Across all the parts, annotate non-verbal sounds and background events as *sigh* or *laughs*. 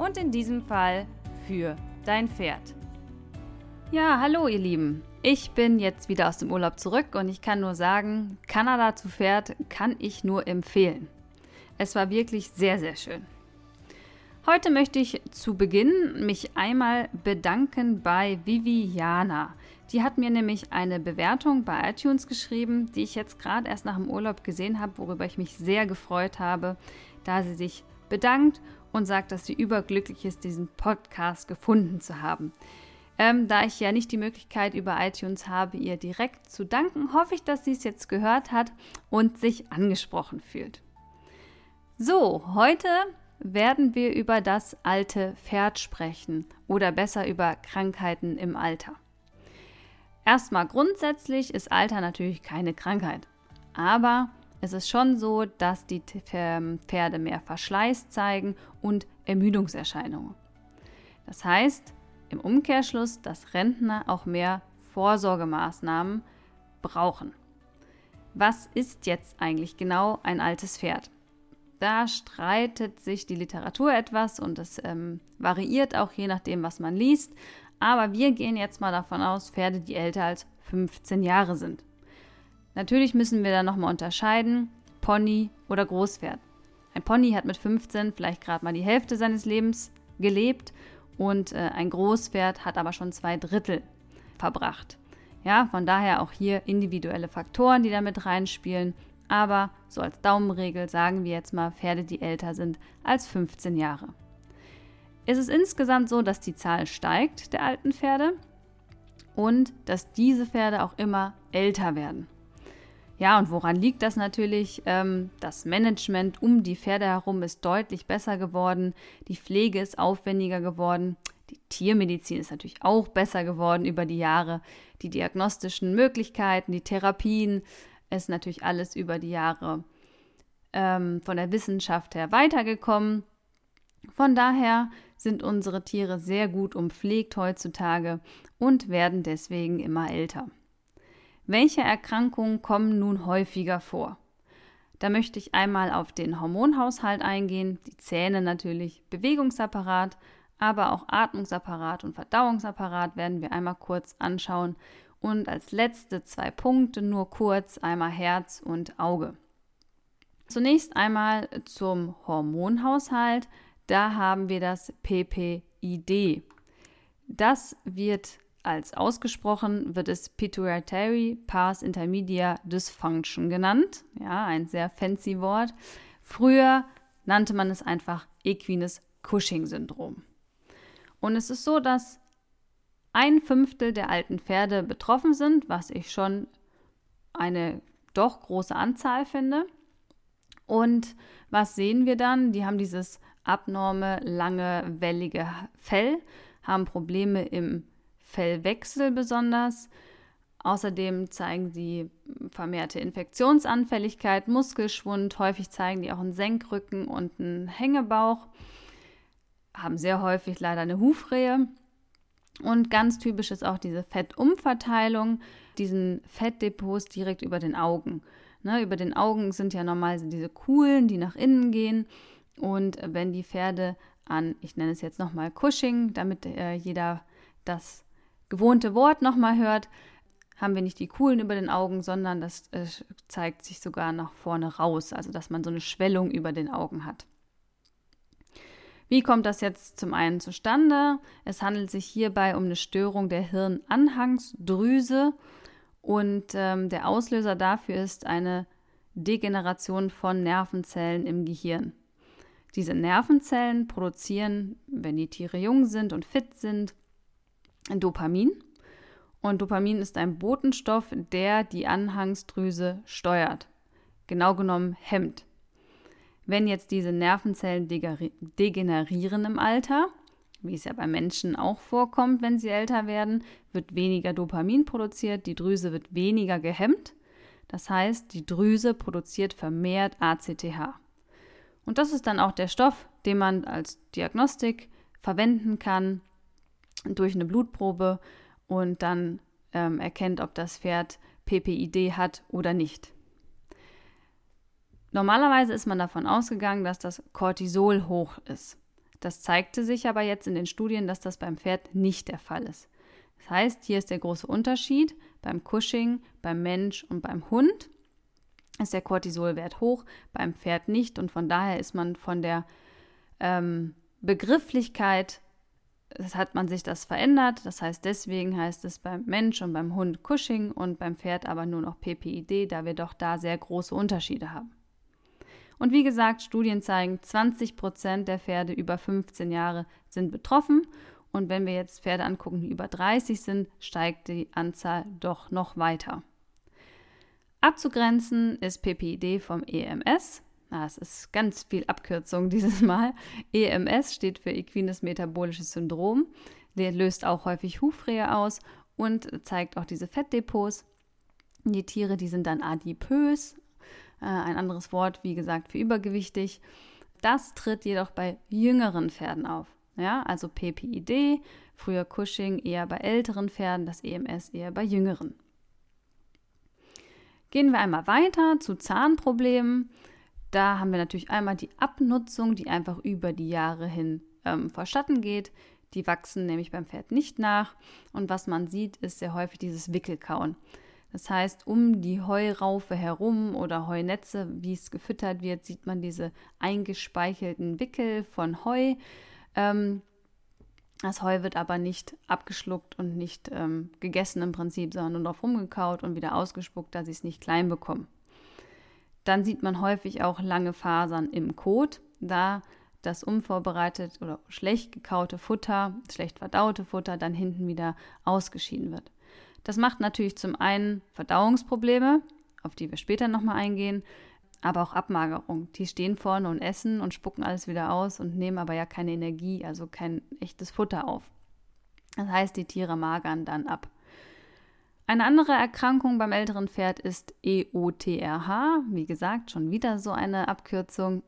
Und in diesem Fall für dein Pferd. Ja, hallo ihr Lieben. Ich bin jetzt wieder aus dem Urlaub zurück und ich kann nur sagen, Kanada zu Pferd kann ich nur empfehlen. Es war wirklich sehr, sehr schön. Heute möchte ich zu Beginn mich einmal bedanken bei Viviana. Die hat mir nämlich eine Bewertung bei iTunes geschrieben, die ich jetzt gerade erst nach dem Urlaub gesehen habe, worüber ich mich sehr gefreut habe, da sie sich bedankt und sagt, dass sie überglücklich ist, diesen Podcast gefunden zu haben. Ähm, da ich ja nicht die Möglichkeit über iTunes habe, ihr direkt zu danken, hoffe ich, dass sie es jetzt gehört hat und sich angesprochen fühlt. So, heute werden wir über das alte Pferd sprechen oder besser über Krankheiten im Alter. Erstmal grundsätzlich ist Alter natürlich keine Krankheit, aber es ist schon so, dass die Pferde mehr Verschleiß zeigen und Ermüdungserscheinungen. Das heißt im Umkehrschluss, dass Rentner auch mehr Vorsorgemaßnahmen brauchen. Was ist jetzt eigentlich genau ein altes Pferd? Da streitet sich die Literatur etwas und es ähm, variiert auch je nachdem, was man liest. Aber wir gehen jetzt mal davon aus, Pferde, die älter als 15 Jahre sind. Natürlich müssen wir da nochmal unterscheiden, Pony oder Großpferd. Ein Pony hat mit 15 vielleicht gerade mal die Hälfte seines Lebens gelebt und äh, ein Großpferd hat aber schon zwei Drittel verbracht. Ja, von daher auch hier individuelle Faktoren, die da mit reinspielen aber so als Daumenregel sagen wir jetzt mal Pferde, die älter sind als 15 Jahre. Es ist insgesamt so, dass die Zahl steigt der alten Pferde und dass diese Pferde auch immer älter werden. Ja, und woran liegt das natürlich? Ähm, das Management um die Pferde herum ist deutlich besser geworden, die Pflege ist aufwendiger geworden, die Tiermedizin ist natürlich auch besser geworden über die Jahre, die diagnostischen Möglichkeiten, die Therapien, ist natürlich alles über die Jahre ähm, von der Wissenschaft her weitergekommen. Von daher sind unsere Tiere sehr gut umpflegt heutzutage und werden deswegen immer älter. Welche Erkrankungen kommen nun häufiger vor? Da möchte ich einmal auf den Hormonhaushalt eingehen, die Zähne natürlich, Bewegungsapparat, aber auch Atmungsapparat und Verdauungsapparat werden wir einmal kurz anschauen und als letzte zwei Punkte nur kurz einmal Herz und Auge. Zunächst einmal zum Hormonhaushalt. Da haben wir das PPID. Das wird als ausgesprochen, wird es Pituitary Pars Intermedia Dysfunction genannt. Ja, ein sehr fancy Wort. Früher nannte man es einfach Equines Cushing-Syndrom. Und es ist so, dass ein Fünftel der alten Pferde betroffen sind, was ich schon eine doch große Anzahl finde. Und was sehen wir dann? Die haben dieses abnorme, lange, wellige Fell, haben Probleme im Fellwechsel besonders. Außerdem zeigen sie vermehrte Infektionsanfälligkeit, Muskelschwund. Häufig zeigen die auch einen Senkrücken und einen Hängebauch. Haben sehr häufig leider eine Hufrehe. Und ganz typisch ist auch diese Fettumverteilung, diesen Fettdepots direkt über den Augen. Ne, über den Augen sind ja normalerweise diese Kuhlen, die nach innen gehen. Und wenn die Pferde an, ich nenne es jetzt nochmal Cushing, damit äh, jeder das gewohnte Wort nochmal hört, haben wir nicht die Kuhlen über den Augen, sondern das äh, zeigt sich sogar nach vorne raus, also dass man so eine Schwellung über den Augen hat. Wie kommt das jetzt zum einen zustande? Es handelt sich hierbei um eine Störung der Hirnanhangsdrüse und ähm, der Auslöser dafür ist eine Degeneration von Nervenzellen im Gehirn. Diese Nervenzellen produzieren, wenn die Tiere jung sind und fit sind, Dopamin. Und Dopamin ist ein Botenstoff, der die Anhangsdrüse steuert. Genau genommen hemmt. Wenn jetzt diese Nervenzellen degenerieren im Alter, wie es ja bei Menschen auch vorkommt, wenn sie älter werden, wird weniger Dopamin produziert, die Drüse wird weniger gehemmt. Das heißt, die Drüse produziert vermehrt ACTH. Und das ist dann auch der Stoff, den man als Diagnostik verwenden kann durch eine Blutprobe und dann ähm, erkennt, ob das Pferd PPID hat oder nicht. Normalerweise ist man davon ausgegangen, dass das Cortisol hoch ist. Das zeigte sich aber jetzt in den Studien, dass das beim Pferd nicht der Fall ist. Das heißt, hier ist der große Unterschied. Beim Cushing, beim Mensch und beim Hund ist der Cortisolwert hoch, beim Pferd nicht. Und von daher ist man von der ähm, Begrifflichkeit, hat man sich das verändert. Das heißt, deswegen heißt es beim Mensch und beim Hund Cushing und beim Pferd aber nur noch PPID, da wir doch da sehr große Unterschiede haben. Und wie gesagt, Studien zeigen, 20 Prozent der Pferde über 15 Jahre sind betroffen. Und wenn wir jetzt Pferde angucken, die über 30 sind, steigt die Anzahl doch noch weiter. Abzugrenzen ist PPID vom EMS. Ah, es ist ganz viel Abkürzung *laughs* dieses Mal. EMS steht für Equines Metabolisches Syndrom. Der löst auch häufig Hufrehe aus und zeigt auch diese Fettdepots. Die Tiere, die sind dann adipös, äh, ein anderes Wort, wie gesagt, für übergewichtig. Das tritt jedoch bei jüngeren Pferden auf. Ja, also PPID, früher Cushing eher bei älteren Pferden, das EMS eher bei jüngeren. Gehen wir einmal weiter zu Zahnproblemen. Da haben wir natürlich einmal die Abnutzung, die einfach über die Jahre hin ähm, verschatten geht. Die wachsen nämlich beim Pferd nicht nach. Und was man sieht, ist sehr häufig dieses Wickelkauen. Das heißt, um die Heuraufe herum oder Heunetze, wie es gefüttert wird, sieht man diese eingespeichelten Wickel von Heu. Ähm, das Heu wird aber nicht abgeschluckt und nicht ähm, gegessen im Prinzip, sondern nur drauf rumgekaut und wieder ausgespuckt, da sie es nicht klein bekommen. Dann sieht man häufig auch lange Fasern im Kot, da das unvorbereitet oder schlecht gekaute Futter, schlecht verdaute Futter dann hinten wieder ausgeschieden wird. Das macht natürlich zum einen Verdauungsprobleme, auf die wir später nochmal eingehen, aber auch Abmagerung. Die stehen vorne und essen und spucken alles wieder aus und nehmen aber ja keine Energie, also kein echtes Futter auf. Das heißt, die Tiere magern dann ab. Eine andere Erkrankung beim älteren Pferd ist EOTRH. Wie gesagt, schon wieder so eine Abkürzung.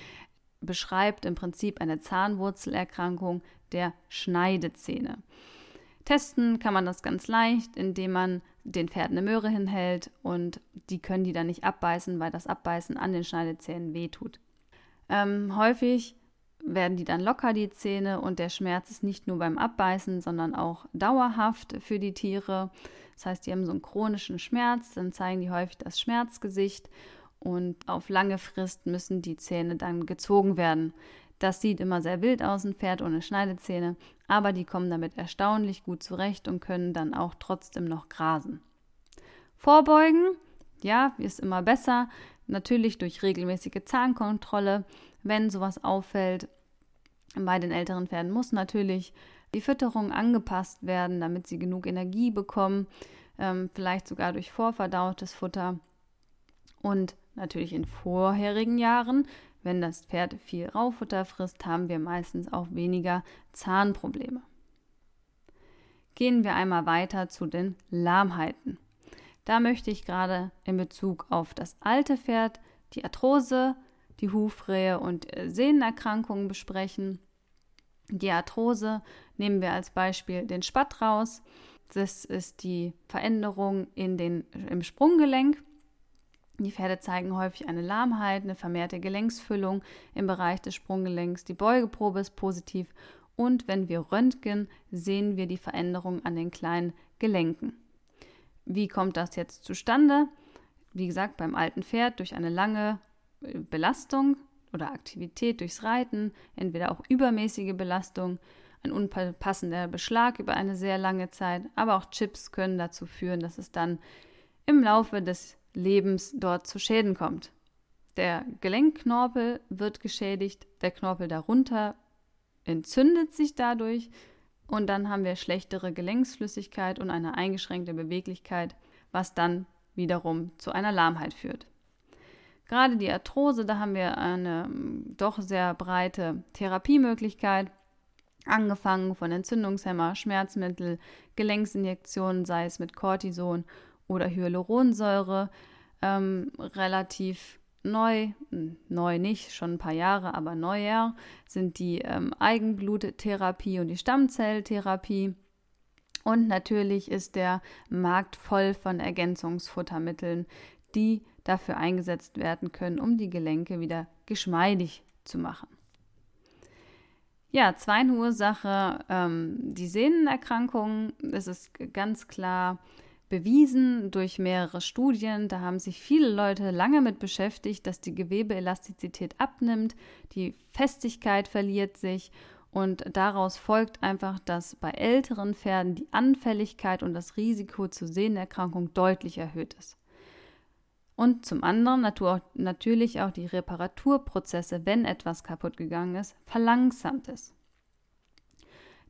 *laughs* Beschreibt im Prinzip eine Zahnwurzelerkrankung der Schneidezähne. Testen kann man das ganz leicht, indem man den Pferden eine Möhre hinhält und die können die dann nicht abbeißen, weil das Abbeißen an den Schneidezähnen wehtut. Ähm, häufig werden die dann locker, die Zähne, und der Schmerz ist nicht nur beim Abbeißen, sondern auch dauerhaft für die Tiere. Das heißt, die haben so einen chronischen Schmerz, dann zeigen die häufig das Schmerzgesicht und auf lange Frist müssen die Zähne dann gezogen werden. Das sieht immer sehr wild aus, ein Pferd ohne Schneidezähne, aber die kommen damit erstaunlich gut zurecht und können dann auch trotzdem noch grasen. Vorbeugen, ja, ist immer besser, natürlich durch regelmäßige Zahnkontrolle. Wenn sowas auffällt, bei den älteren Pferden muss natürlich die Fütterung angepasst werden, damit sie genug Energie bekommen, ähm, vielleicht sogar durch vorverdautes Futter. Und natürlich in vorherigen Jahren wenn das Pferd viel Raufutter frisst, haben wir meistens auch weniger Zahnprobleme. Gehen wir einmal weiter zu den Lahmheiten. Da möchte ich gerade in Bezug auf das alte Pferd die Arthrose, die Hufrehe und äh, Sehnenerkrankungen besprechen. Die Arthrose nehmen wir als Beispiel den Spatt raus. Das ist die Veränderung in den, im Sprunggelenk. Die Pferde zeigen häufig eine Lahmheit, eine vermehrte Gelenksfüllung im Bereich des Sprunggelenks. Die Beugeprobe ist positiv und wenn wir röntgen, sehen wir die Veränderung an den kleinen Gelenken. Wie kommt das jetzt zustande? Wie gesagt, beim alten Pferd durch eine lange Belastung oder Aktivität durchs Reiten, entweder auch übermäßige Belastung, ein unpassender Beschlag über eine sehr lange Zeit, aber auch Chips können dazu führen, dass es dann im Laufe des Lebens dort zu Schäden kommt. Der Gelenkknorpel wird geschädigt, der Knorpel darunter entzündet sich dadurch und dann haben wir schlechtere Gelenksflüssigkeit und eine eingeschränkte Beweglichkeit, was dann wiederum zu einer Lahmheit führt. Gerade die Arthrose, da haben wir eine ähm, doch sehr breite Therapiemöglichkeit. Angefangen von Entzündungshemmer, Schmerzmittel, Gelenksinjektionen, sei es mit Cortison oder Hyaluronsäure, ähm, relativ neu, hm, neu nicht, schon ein paar Jahre, aber neuer, sind die ähm, Eigenbluttherapie und die Stammzelltherapie. Und natürlich ist der Markt voll von Ergänzungsfuttermitteln, die dafür eingesetzt werden können, um die Gelenke wieder geschmeidig zu machen. Ja, zweite Ursache, ähm, die Sehnenerkrankung. Es ist ganz klar bewiesen durch mehrere Studien. Da haben sich viele Leute lange mit beschäftigt, dass die Gewebeelastizität abnimmt, die Festigkeit verliert sich und daraus folgt einfach, dass bei älteren Pferden die Anfälligkeit und das Risiko zur Sehnenerkrankung deutlich erhöht ist. Und zum anderen natürlich auch die Reparaturprozesse, wenn etwas kaputt gegangen ist, verlangsamt ist.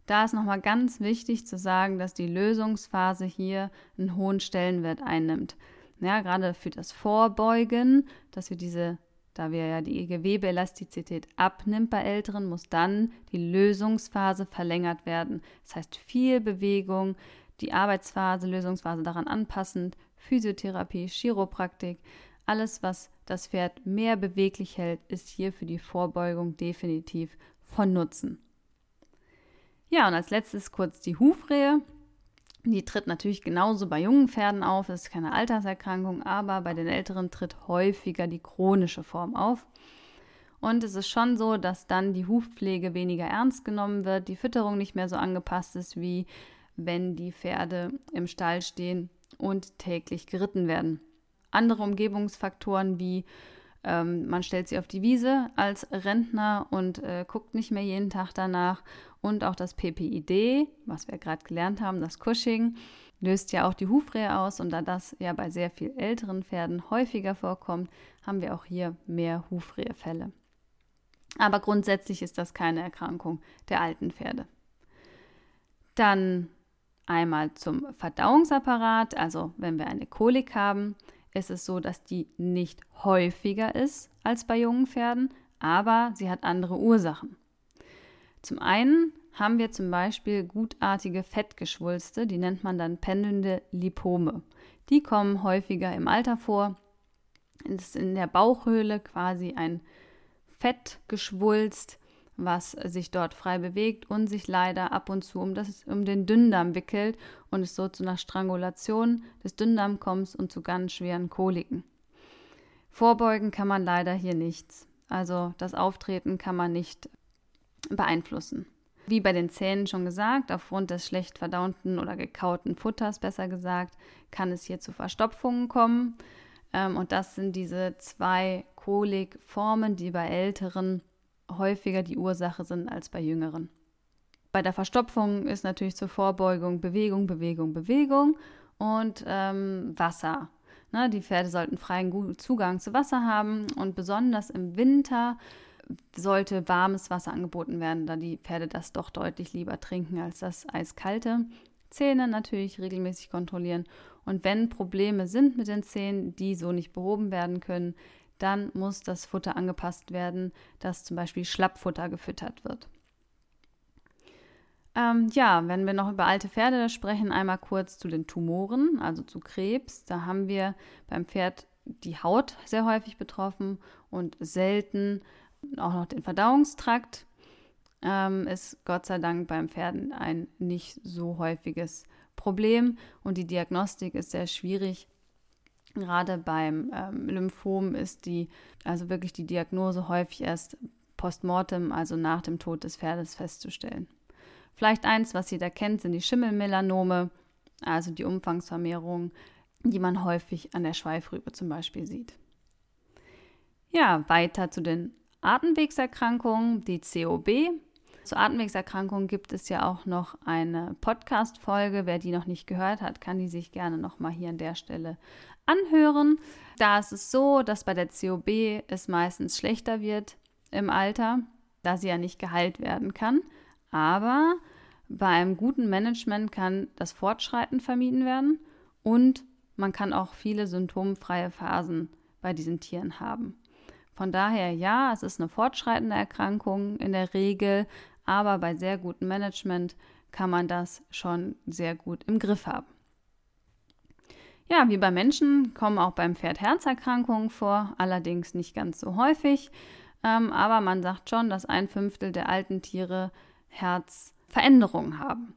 Da ist nochmal ganz wichtig zu sagen, dass die Lösungsphase hier einen hohen Stellenwert einnimmt. Ja, gerade für das Vorbeugen, dass wir diese, da wir ja die Gewebeelastizität abnimmt bei Älteren, muss dann die Lösungsphase verlängert werden. Das heißt viel Bewegung, die Arbeitsphase, Lösungsphase daran anpassend, Physiotherapie, Chiropraktik, alles, was das Pferd mehr beweglich hält, ist hier für die Vorbeugung definitiv von Nutzen. Ja, und als letztes kurz die Hufrehe. Die tritt natürlich genauso bei jungen Pferden auf, das ist keine Alterserkrankung, aber bei den älteren tritt häufiger die chronische Form auf. Und es ist schon so, dass dann die Hufpflege weniger ernst genommen wird, die Fütterung nicht mehr so angepasst ist, wie wenn die Pferde im Stall stehen und täglich geritten werden. Andere Umgebungsfaktoren wie ähm, man stellt sie auf die Wiese als Rentner und äh, guckt nicht mehr jeden Tag danach. Und auch das PPID, was wir gerade gelernt haben, das Cushing, löst ja auch die Hufrehe aus. Und da das ja bei sehr viel älteren Pferden häufiger vorkommt, haben wir auch hier mehr Hufrehefälle. Aber grundsätzlich ist das keine Erkrankung der alten Pferde. Dann Einmal zum Verdauungsapparat, also wenn wir eine Kolik haben, ist es so, dass die nicht häufiger ist als bei jungen Pferden, aber sie hat andere Ursachen. Zum einen haben wir zum Beispiel gutartige Fettgeschwulste, die nennt man dann pendelnde Lipome. Die kommen häufiger im Alter vor. Es ist in der Bauchhöhle quasi ein Fettgeschwulst, was sich dort frei bewegt und sich leider ab und zu um, das, um den Dünndarm wickelt und es so zu einer Strangulation des Dünndarms kommt und zu ganz schweren Koliken. Vorbeugen kann man leider hier nichts. Also das Auftreten kann man nicht beeinflussen. Wie bei den Zähnen schon gesagt, aufgrund des schlecht verdaunten oder gekauten Futters, besser gesagt, kann es hier zu Verstopfungen kommen. Ähm, und das sind diese zwei Kolikformen, die bei Älteren häufiger die Ursache sind als bei Jüngeren. Bei der Verstopfung ist natürlich zur Vorbeugung Bewegung, Bewegung, Bewegung und ähm, Wasser. Ne, die Pferde sollten freien Zugang zu Wasser haben und besonders im Winter sollte warmes Wasser angeboten werden, da die Pferde das doch deutlich lieber trinken als das eiskalte. Zähne natürlich regelmäßig kontrollieren und wenn Probleme sind mit den Zähnen, die so nicht behoben werden können, dann muss das Futter angepasst werden, dass zum Beispiel Schlappfutter gefüttert wird. Ähm, ja, wenn wir noch über alte Pferde sprechen, einmal kurz zu den Tumoren, also zu Krebs. Da haben wir beim Pferd die Haut sehr häufig betroffen und selten auch noch den Verdauungstrakt. Ähm, ist Gott sei Dank beim Pferden ein nicht so häufiges Problem und die Diagnostik ist sehr schwierig, Gerade beim ähm, Lymphom ist die, also wirklich die Diagnose häufig erst postmortem, also nach dem Tod des Pferdes, festzustellen. Vielleicht eins, was jeder kennt, sind die Schimmelmelanome, also die Umfangsvermehrung, die man häufig an der Schweifrübe zum Beispiel sieht. Ja, weiter zu den Atemwegserkrankungen, die COB. Zur Atemwegserkrankung gibt es ja auch noch eine Podcast-Folge. Wer die noch nicht gehört hat, kann die sich gerne nochmal hier an der Stelle anhören. Da ist es so, dass bei der COB es meistens schlechter wird im Alter, da sie ja nicht geheilt werden kann. Aber bei einem guten Management kann das Fortschreiten vermieden werden und man kann auch viele symptomfreie Phasen bei diesen Tieren haben. Von daher ja, es ist eine fortschreitende Erkrankung in der Regel, aber bei sehr gutem Management kann man das schon sehr gut im Griff haben. Ja, wie bei Menschen kommen auch beim Pferd Herzerkrankungen vor, allerdings nicht ganz so häufig. Ähm, aber man sagt schon, dass ein Fünftel der alten Tiere Herzveränderungen haben.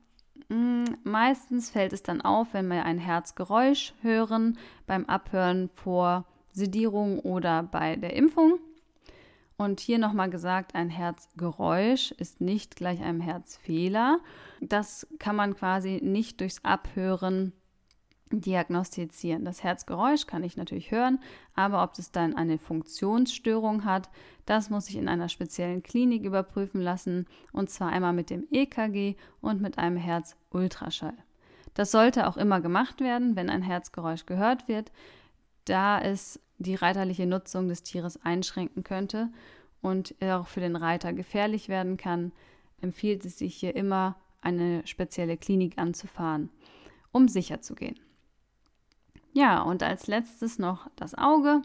Mm, meistens fällt es dann auf, wenn wir ein Herzgeräusch hören beim Abhören vor Sedierung oder bei der Impfung. Und hier nochmal gesagt, ein Herzgeräusch ist nicht gleich einem Herzfehler. Das kann man quasi nicht durchs Abhören diagnostizieren. Das Herzgeräusch kann ich natürlich hören, aber ob es dann eine Funktionsstörung hat, das muss ich in einer speziellen Klinik überprüfen lassen und zwar einmal mit dem EKG und mit einem Herzultraschall. Das sollte auch immer gemacht werden, wenn ein Herzgeräusch gehört wird, da es die reiterliche Nutzung des Tieres einschränken könnte und auch für den Reiter gefährlich werden kann, empfiehlt es sich hier immer, eine spezielle Klinik anzufahren, um sicher zu gehen. Ja, und als letztes noch das Auge.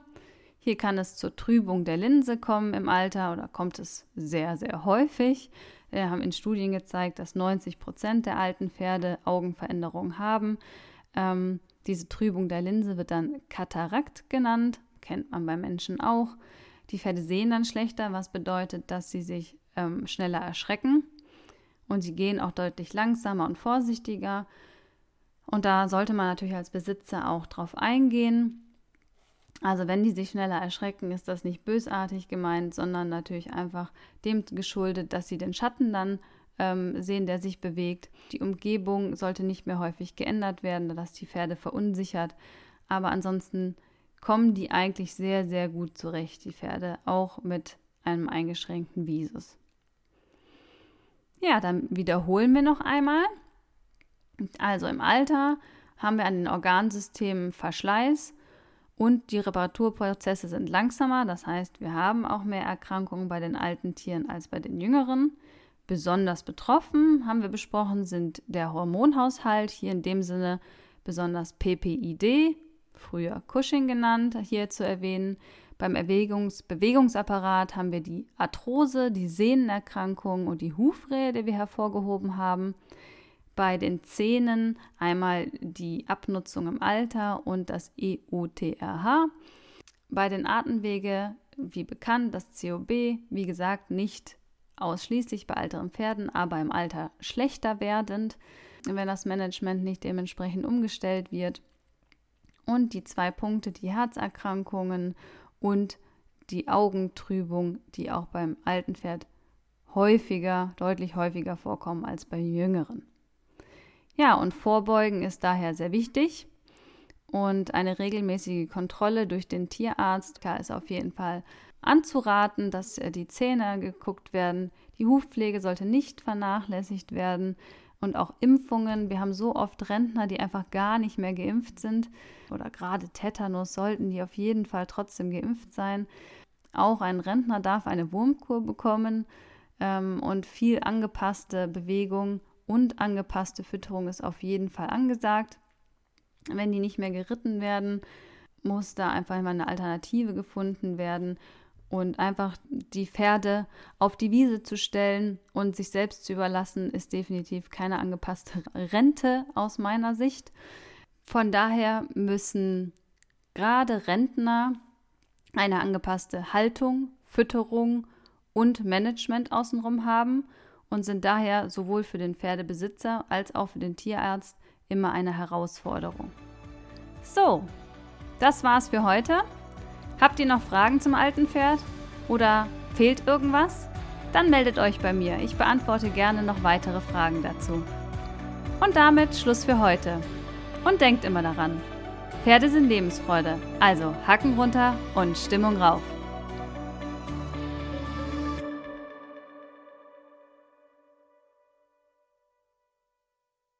Hier kann es zur Trübung der Linse kommen im Alter oder kommt es sehr, sehr häufig. Wir haben in Studien gezeigt, dass 90 Prozent der alten Pferde Augenveränderungen haben. Ähm, diese Trübung der Linse wird dann Katarakt genannt, kennt man bei Menschen auch. Die Pferde sehen dann schlechter, was bedeutet, dass sie sich ähm, schneller erschrecken und sie gehen auch deutlich langsamer und vorsichtiger. Und da sollte man natürlich als Besitzer auch drauf eingehen. Also wenn die sich schneller erschrecken, ist das nicht bösartig gemeint, sondern natürlich einfach dem geschuldet, dass sie den Schatten dann ähm, sehen, der sich bewegt. Die Umgebung sollte nicht mehr häufig geändert werden, dass die Pferde verunsichert. Aber ansonsten kommen die eigentlich sehr, sehr gut zurecht, die Pferde, auch mit einem eingeschränkten Visus. Ja, dann wiederholen wir noch einmal. Also im Alter haben wir an den Organsystemen Verschleiß und die Reparaturprozesse sind langsamer. Das heißt, wir haben auch mehr Erkrankungen bei den alten Tieren als bei den jüngeren. Besonders betroffen, haben wir besprochen, sind der Hormonhaushalt, hier in dem Sinne besonders PPID, früher Cushing genannt, hier zu erwähnen. Beim Erwägungs Bewegungsapparat haben wir die Arthrose, die Sehnenerkrankung und die Hufrehe, die wir hervorgehoben haben. Bei den Zähnen einmal die Abnutzung im Alter und das EUTRH. Bei den Atemwege, wie bekannt, das COB, wie gesagt, nicht ausschließlich bei älteren Pferden, aber im Alter schlechter werdend, wenn das Management nicht dementsprechend umgestellt wird. Und die zwei Punkte, die Herzerkrankungen und die Augentrübung, die auch beim alten Pferd häufiger, deutlich häufiger vorkommen als bei jüngeren. Ja, und Vorbeugen ist daher sehr wichtig. Und eine regelmäßige Kontrolle durch den Tierarzt ist auf jeden Fall anzuraten, dass äh, die Zähne geguckt werden. Die Hufpflege sollte nicht vernachlässigt werden und auch Impfungen. Wir haben so oft Rentner, die einfach gar nicht mehr geimpft sind oder gerade Tetanus sollten die auf jeden Fall trotzdem geimpft sein. Auch ein Rentner darf eine Wurmkur bekommen ähm, und viel angepasste Bewegung und angepasste Fütterung ist auf jeden Fall angesagt. Wenn die nicht mehr geritten werden, muss da einfach mal eine Alternative gefunden werden und einfach die Pferde auf die Wiese zu stellen und sich selbst zu überlassen, ist definitiv keine angepasste Rente aus meiner Sicht. Von daher müssen gerade Rentner eine angepasste Haltung, Fütterung und Management außenrum haben und sind daher sowohl für den Pferdebesitzer als auch für den Tierarzt immer eine Herausforderung. So, das war's für heute. Habt ihr noch Fragen zum alten Pferd? Oder fehlt irgendwas? Dann meldet euch bei mir. Ich beantworte gerne noch weitere Fragen dazu. Und damit Schluss für heute. Und denkt immer daran, Pferde sind Lebensfreude. Also Hacken runter und Stimmung rauf.